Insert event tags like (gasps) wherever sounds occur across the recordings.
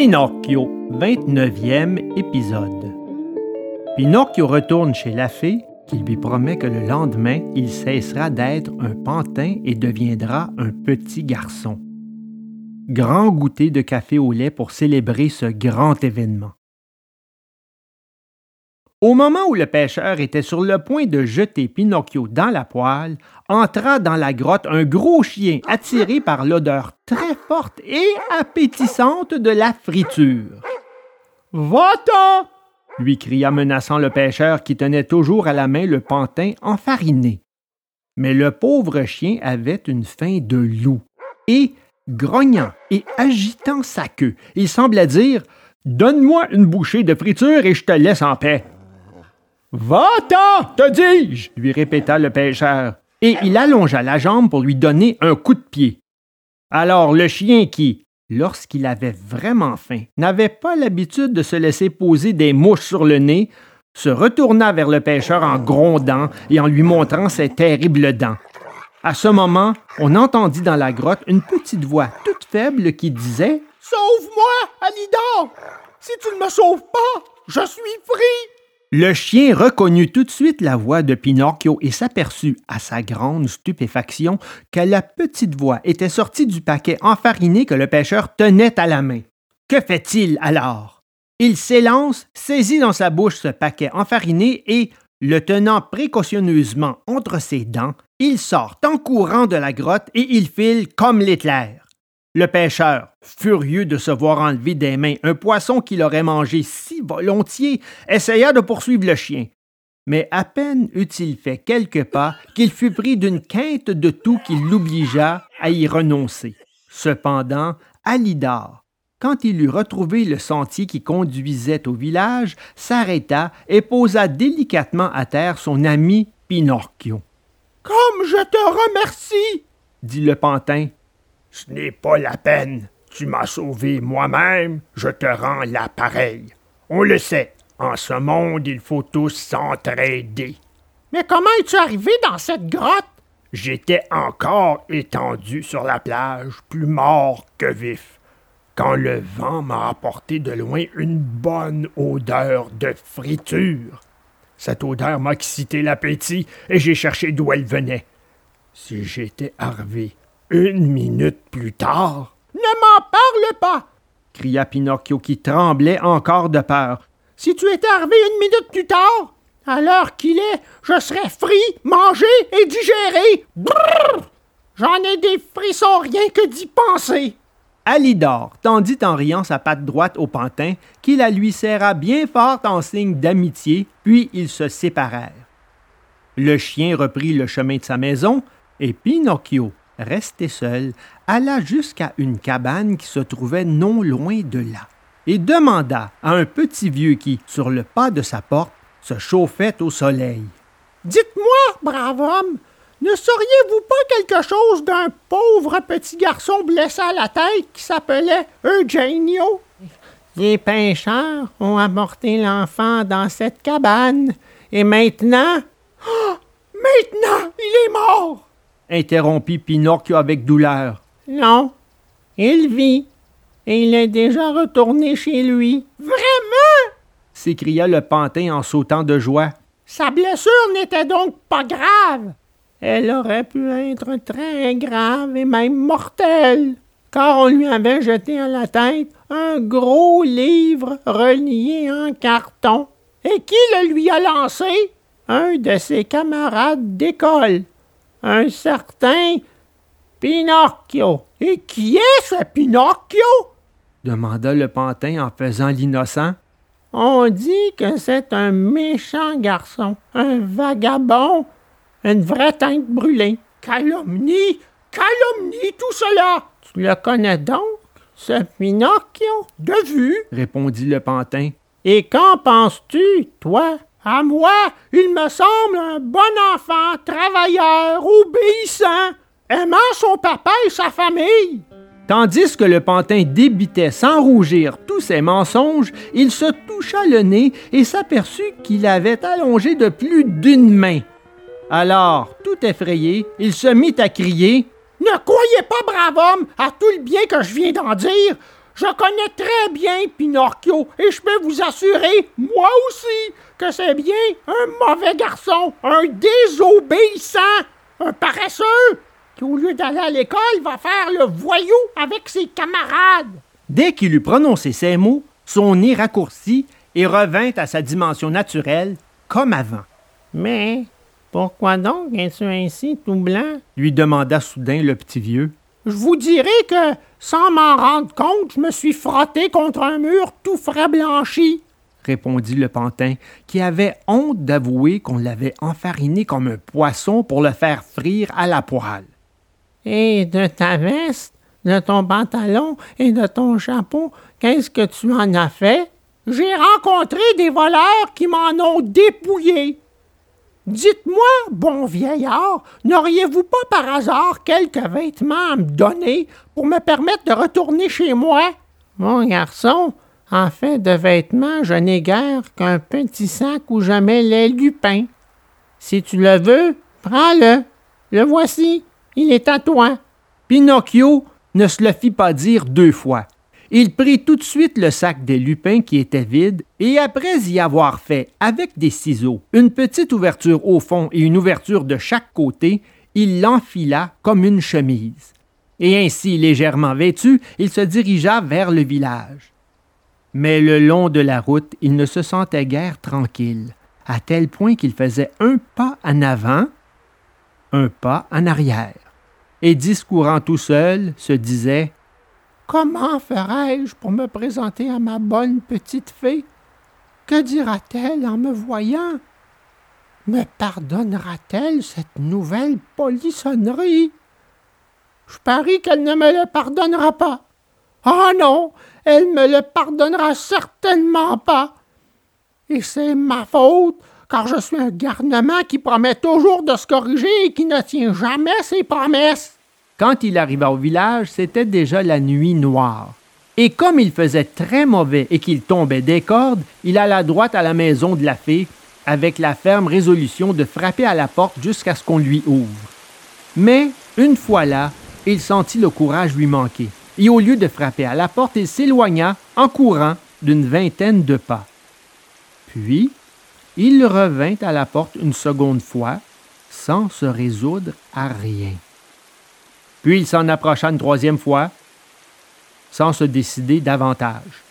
Pinocchio, 29e épisode. Pinocchio retourne chez la fée qui lui promet que le lendemain, il cessera d'être un pantin et deviendra un petit garçon. Grand goûter de café au lait pour célébrer ce grand événement. Au moment où le pêcheur était sur le point de jeter Pinocchio dans la poêle, entra dans la grotte un gros chien attiré (laughs) par l'odeur très forte et appétissante de la friture. Va-t'en! lui cria menaçant le pêcheur qui tenait toujours à la main le pantin enfariné. Mais le pauvre chien avait une faim de loup, et, grognant et agitant sa queue, il semblait dire Donne-moi une bouchée de friture et je te laisse en paix. Va-t'en, te dis-je, lui répéta le pêcheur, et il allongea la jambe pour lui donner un coup de pied. Alors le chien qui, lorsqu'il avait vraiment faim, n'avait pas l'habitude de se laisser poser des mouches sur le nez, se retourna vers le pêcheur en grondant et en lui montrant ses terribles dents. À ce moment, on entendit dans la grotte une petite voix toute faible qui disait Sauve-moi, Alidor! Si tu ne me sauves pas, je suis pris! Le chien reconnut tout de suite la voix de Pinocchio et s'aperçut, à sa grande stupéfaction, que la petite voix était sortie du paquet enfariné que le pêcheur tenait à la main. Que fait-il alors? Il s'élance, saisit dans sa bouche ce paquet enfariné et, le tenant précautionneusement entre ses dents, il sort en courant de la grotte et il file comme l'éclair. Le pêcheur, furieux de se voir enlever des mains un poisson qu'il aurait mangé si volontiers, essaya de poursuivre le chien. Mais à peine eut-il fait quelques pas qu'il fut pris d'une quinte de tout qui l'obligea à y renoncer. Cependant, Alidar, quand il eut retrouvé le sentier qui conduisait au village, s'arrêta et posa délicatement à terre son ami Pinocchio. Comme je te remercie, dit le pantin ce n'est pas la peine. Tu m'as sauvé moi-même, je te rends l'appareil. On le sait, en ce monde, il faut tous s'entraider. Mais comment es-tu arrivé dans cette grotte? J'étais encore étendu sur la plage, plus mort que vif, quand le vent m'a apporté de loin une bonne odeur de friture. Cette odeur m'a excité l'appétit et j'ai cherché d'où elle venait. Si j'étais arrivé une minute plus tard. Ne m'en parle pas! cria Pinocchio qui tremblait encore de peur. Si tu étais arrivé une minute plus tard, à l'heure qu'il est, je serais frit, mangé et digéré. Brrr! J'en ai des frissons rien que d'y penser. Alidor tendit en riant sa patte droite au pantin, qui la lui serra bien fort en signe d'amitié, puis ils se séparèrent. Le chien reprit le chemin de sa maison, et Pinocchio, resté seul, alla jusqu'à une cabane qui se trouvait non loin de là, et demanda à un petit vieux qui, sur le pas de sa porte, se chauffait au soleil. Dites-moi, brave homme, ne sauriez-vous pas quelque chose d'un pauvre petit garçon blessé à la tête qui s'appelait Eugenio? Les pêcheurs ont apporté l'enfant dans cette cabane, et maintenant... (gasps) Maintenant, il est mort! Interrompit Pinocchio avec douleur. Non, il vit, et il est déjà retourné chez lui. Vraiment? s'écria le pantin en sautant de joie. Sa blessure n'était donc pas grave. Elle aurait pu être très grave et même mortelle, car on lui avait jeté à la tête un gros livre relié en carton. Et qui le lui a lancé? Un de ses camarades d'école un certain Pinocchio. Et qui est ce Pinocchio? demanda le pantin en faisant l'innocent. On dit que c'est un méchant garçon, un vagabond, une vraie teinte brûlée. Calomnie, calomnie, tout cela. Tu le connais donc, ce Pinocchio? De vue, répondit le pantin. Et qu'en penses-tu, toi? À moi, il me semble un bon enfant, travailleur, obéissant, aimant son papa et sa famille. Tandis que le pantin débitait sans rougir tous ses mensonges, il se toucha le nez et s'aperçut qu'il avait allongé de plus d'une main. Alors, tout effrayé, il se mit à crier Ne croyez pas, brave homme, à tout le bien que je viens d'en dire. Je connais très bien Pinocchio et je peux vous assurer, moi aussi, que c'est bien un mauvais garçon, un désobéissant, un paresseux, qui au lieu d'aller à l'école va faire le voyou avec ses camarades. Dès qu'il eut prononcé ces mots, son nez raccourcit et revint à sa dimension naturelle, comme avant. Mais pourquoi donc es-tu ainsi tout blanc? lui demanda soudain le petit vieux. Je vous dirai que, sans m'en rendre compte, je me suis frotté contre un mur tout frais blanchi. Répondit le pantin, qui avait honte d'avouer qu'on l'avait enfariné comme un poisson pour le faire frire à la poêle. Et de ta veste, de ton pantalon et de ton chapeau, qu'est-ce que tu en as fait? J'ai rencontré des voleurs qui m'en ont dépouillé. Dites-moi, bon vieillard, n'auriez-vous pas par hasard quelques vêtements à me donner pour me permettre de retourner chez moi? Mon garçon, en fait de vêtements, je n'ai guère qu'un petit sac où je mets les lupins. Si tu le veux, prends-le. Le voici. Il est à toi. Pinocchio ne se le fit pas dire deux fois. Il prit tout de suite le sac des lupins qui était vide, et après y avoir fait, avec des ciseaux, une petite ouverture au fond et une ouverture de chaque côté, il l'enfila comme une chemise. Et ainsi légèrement vêtu, il se dirigea vers le village. Mais le long de la route, il ne se sentait guère tranquille, à tel point qu'il faisait un pas en avant, un pas en arrière, et discourant tout seul, se disait Comment ferai-je pour me présenter à ma bonne petite fée? Que dira-t-elle en me voyant? Me pardonnera-t-elle cette nouvelle polissonnerie? Je parie qu'elle ne me le pardonnera pas. Ah non, elle me le pardonnera certainement pas. Et c'est ma faute, car je suis un garnement qui promet toujours de se corriger et qui ne tient jamais ses promesses. Quand il arriva au village, c'était déjà la nuit noire. Et comme il faisait très mauvais et qu'il tombait des cordes, il alla droit à la maison de la fée, avec la ferme résolution de frapper à la porte jusqu'à ce qu'on lui ouvre. Mais, une fois là, il sentit le courage lui manquer, et au lieu de frapper à la porte, il s'éloigna, en courant, d'une vingtaine de pas. Puis, il revint à la porte une seconde fois, sans se résoudre à rien. Puis il s'en approcha une troisième fois, sans se décider davantage.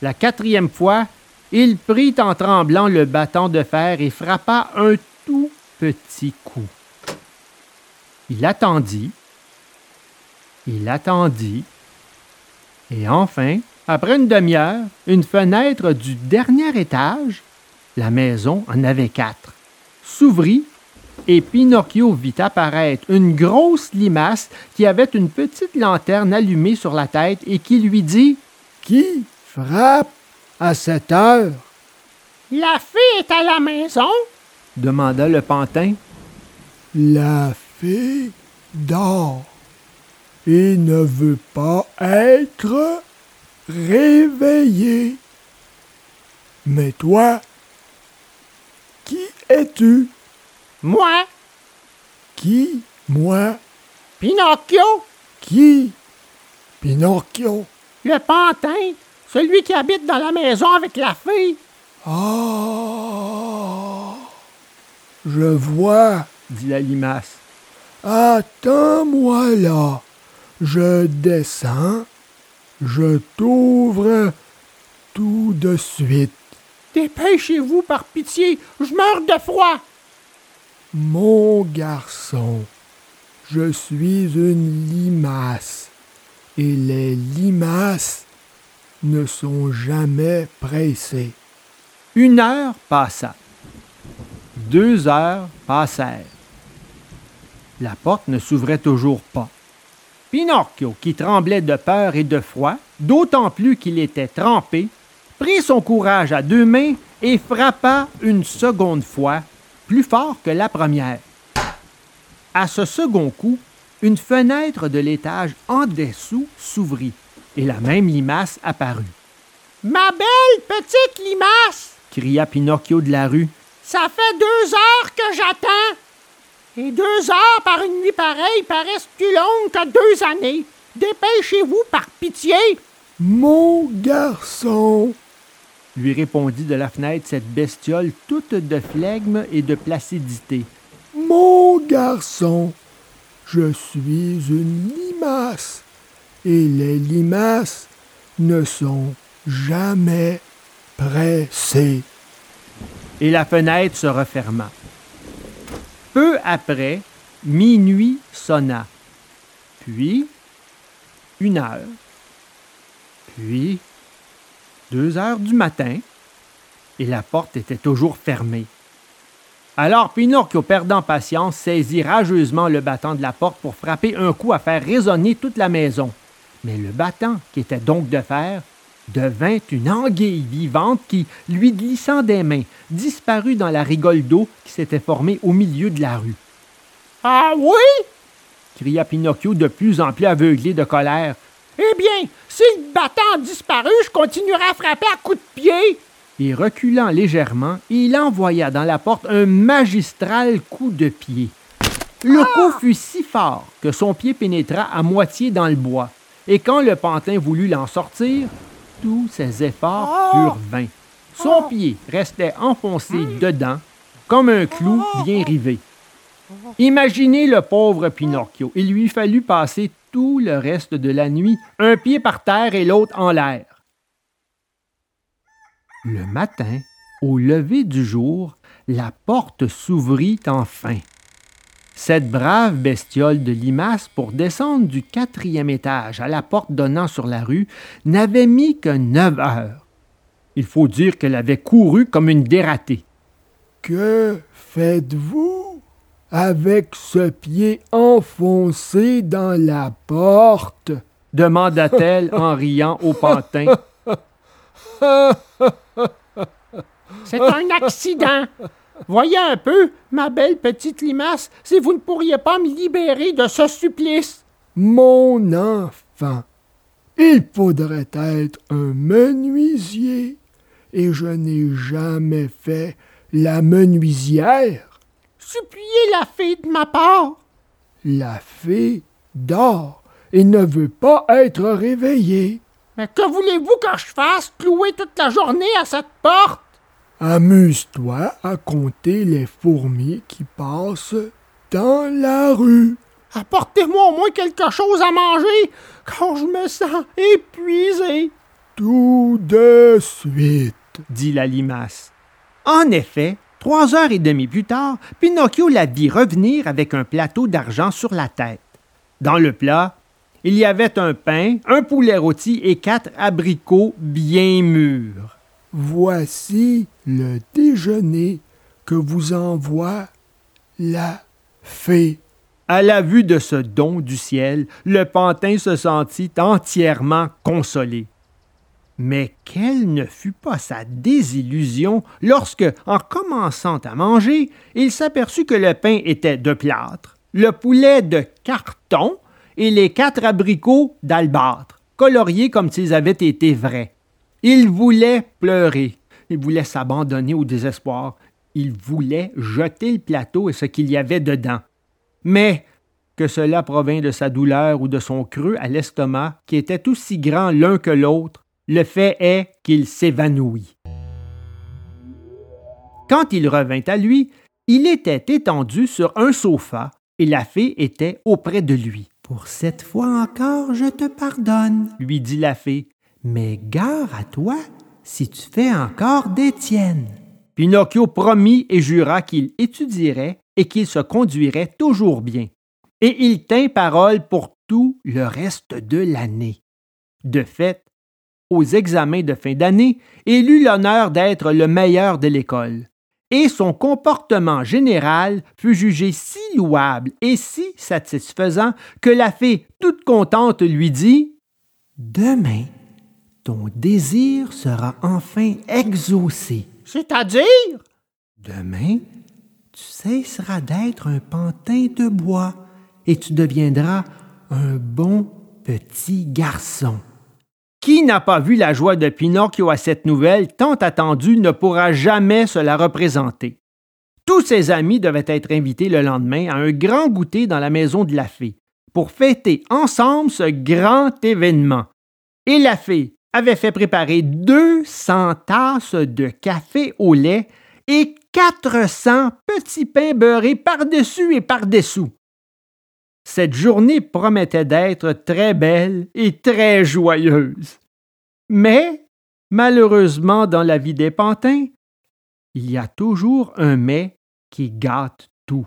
La quatrième fois, il prit en tremblant le bâton de fer et frappa un tout petit coup. Il attendit, il attendit, et enfin, après une demi-heure, une fenêtre du dernier étage, la maison en avait quatre, s'ouvrit et Pinocchio vit apparaître une grosse limace qui avait une petite lanterne allumée sur la tête et qui lui dit Qui frappe à cette heure La fée est à la maison demanda le pantin. La fée dort et ne veut pas être réveillée. Mais toi, qui es-tu? Moi, Qui Moi? Pinocchio, Qui? Pinocchio le pantin, celui qui habite dans la maison avec la fée. Ah Je vois. dit la limace. Attends-moi là. Je descends. Je t'ouvre tout de suite. Dépêchez-vous par pitié, je meurs de froid. Mon garçon, je suis une limace. Et les limaces ne sont jamais pressées. Une heure passa. Deux heures passèrent. La porte ne s'ouvrait toujours pas. Pinocchio, qui tremblait de peur et de froid, d'autant plus qu'il était trempé, prit son courage à deux mains et frappa une seconde fois, plus fort que la première. À ce second coup, une fenêtre de l'étage en dessous s'ouvrit et la même limace apparut. Ma belle petite limace, Cria Pinocchio de la rue. ça fait deux heures que j'attends. Et deux heures par une nuit pareille paraissent plus longues que deux années. Dépêchez-vous par pitié. Mon garçon, lui répondit de la fenêtre cette bestiole toute de flegme et de placidité. mon garçon, je suis une limace, et les limaces ne sont jamais pressées. Et la fenêtre se referma. Peu après, minuit sonna. Puis, une heure. Puis, deux heures du matin. Et la porte était toujours fermée. Alors Pinocchio, perdant patience, saisit rageusement le battant de la porte pour frapper un coup à faire résonner toute la maison. Mais le battant, qui était donc de fer, devint une anguille vivante qui, lui glissant des mains, disparut dans la rigole d'eau qui s'était formée au milieu de la rue. Ah oui? cria Pinocchio de plus en plus aveuglé de colère. Eh bien, si le battant a disparu, je continuerai à frapper à coups de pied. Et reculant légèrement, il envoya dans la porte un magistral coup de pied. Le coup fut si fort que son pied pénétra à moitié dans le bois, et quand le pantin voulut l'en sortir, tous ses efforts furent vains. Son pied restait enfoncé dedans, comme un clou bien rivé. Imaginez le pauvre Pinocchio. Il lui fallut passer tout le reste de la nuit, un pied par terre et l'autre en l'air. Le matin, au lever du jour, la porte s'ouvrit enfin. Cette brave bestiole de limace, pour descendre du quatrième étage à la porte donnant sur la rue, n'avait mis que neuf heures. Il faut dire qu'elle avait couru comme une dératée. Que faites-vous avec ce pied enfoncé dans la porte? demanda-t-elle en (laughs) riant au pantin. (laughs) C'est un accident. Voyez un peu, ma belle petite limace, si vous ne pourriez pas me libérer de ce supplice. Mon enfant, il faudrait être un menuisier, et je n'ai jamais fait la menuisière. Suppliez la fée de ma part. La fée dort et ne veut pas être réveillée. Mais que voulez-vous que je fasse? Clouer toute la journée à cette porte? Amuse-toi à compter les fourmis qui passent dans la rue. Apportez-moi au moins quelque chose à manger, car je me sens épuisé. Tout de suite. dit la limace. En effet, trois heures et demie plus tard, Pinocchio la vit revenir avec un plateau d'argent sur la tête. Dans le plat, il y avait un pain, un poulet rôti et quatre abricots bien mûrs. Voici le déjeuner que vous envoie la fée. À la vue de ce don du ciel, le pantin se sentit entièrement consolé. Mais quelle ne fut pas sa désillusion lorsque, en commençant à manger, il s'aperçut que le pain était de plâtre, le poulet de carton et les quatre abricots d'albâtre, coloriés comme s'ils avaient été vrais. Il voulait pleurer, il voulait s'abandonner au désespoir, il voulait jeter le plateau et ce qu'il y avait dedans. Mais que cela provint de sa douleur ou de son creux à l'estomac, qui était aussi grand l'un que l'autre, le fait est qu'il s'évanouit. Quand il revint à lui, il était étendu sur un sofa et la fée était auprès de lui. Pour cette fois encore, je te pardonne, lui dit la fée, mais gare à toi si tu fais encore des tiennes. Pinocchio promit et jura qu'il étudierait et qu'il se conduirait toujours bien. Et il tint parole pour tout le reste de l'année. De fait, aux examens de fin d'année, il eut l'honneur d'être le meilleur de l'école. Et son comportement général fut jugé si louable et si satisfaisant que la fée, toute contente, lui dit Demain, ton désir sera enfin exaucé. C'est-à-dire? Demain, tu cesseras d'être un pantin de bois et tu deviendras un bon petit garçon. Qui n'a pas vu la joie de Pinocchio à cette nouvelle tant attendue ne pourra jamais se la représenter. Tous ses amis devaient être invités le lendemain à un grand goûter dans la maison de la fée pour fêter ensemble ce grand événement. et la fée avait fait préparer 200 tasses de café au lait et 400 petits pains beurrés par-dessus et par-dessous. Cette journée promettait d'être très belle et très joyeuse. Mais, malheureusement, dans la vie des pantins, il y a toujours un mais qui gâte tout.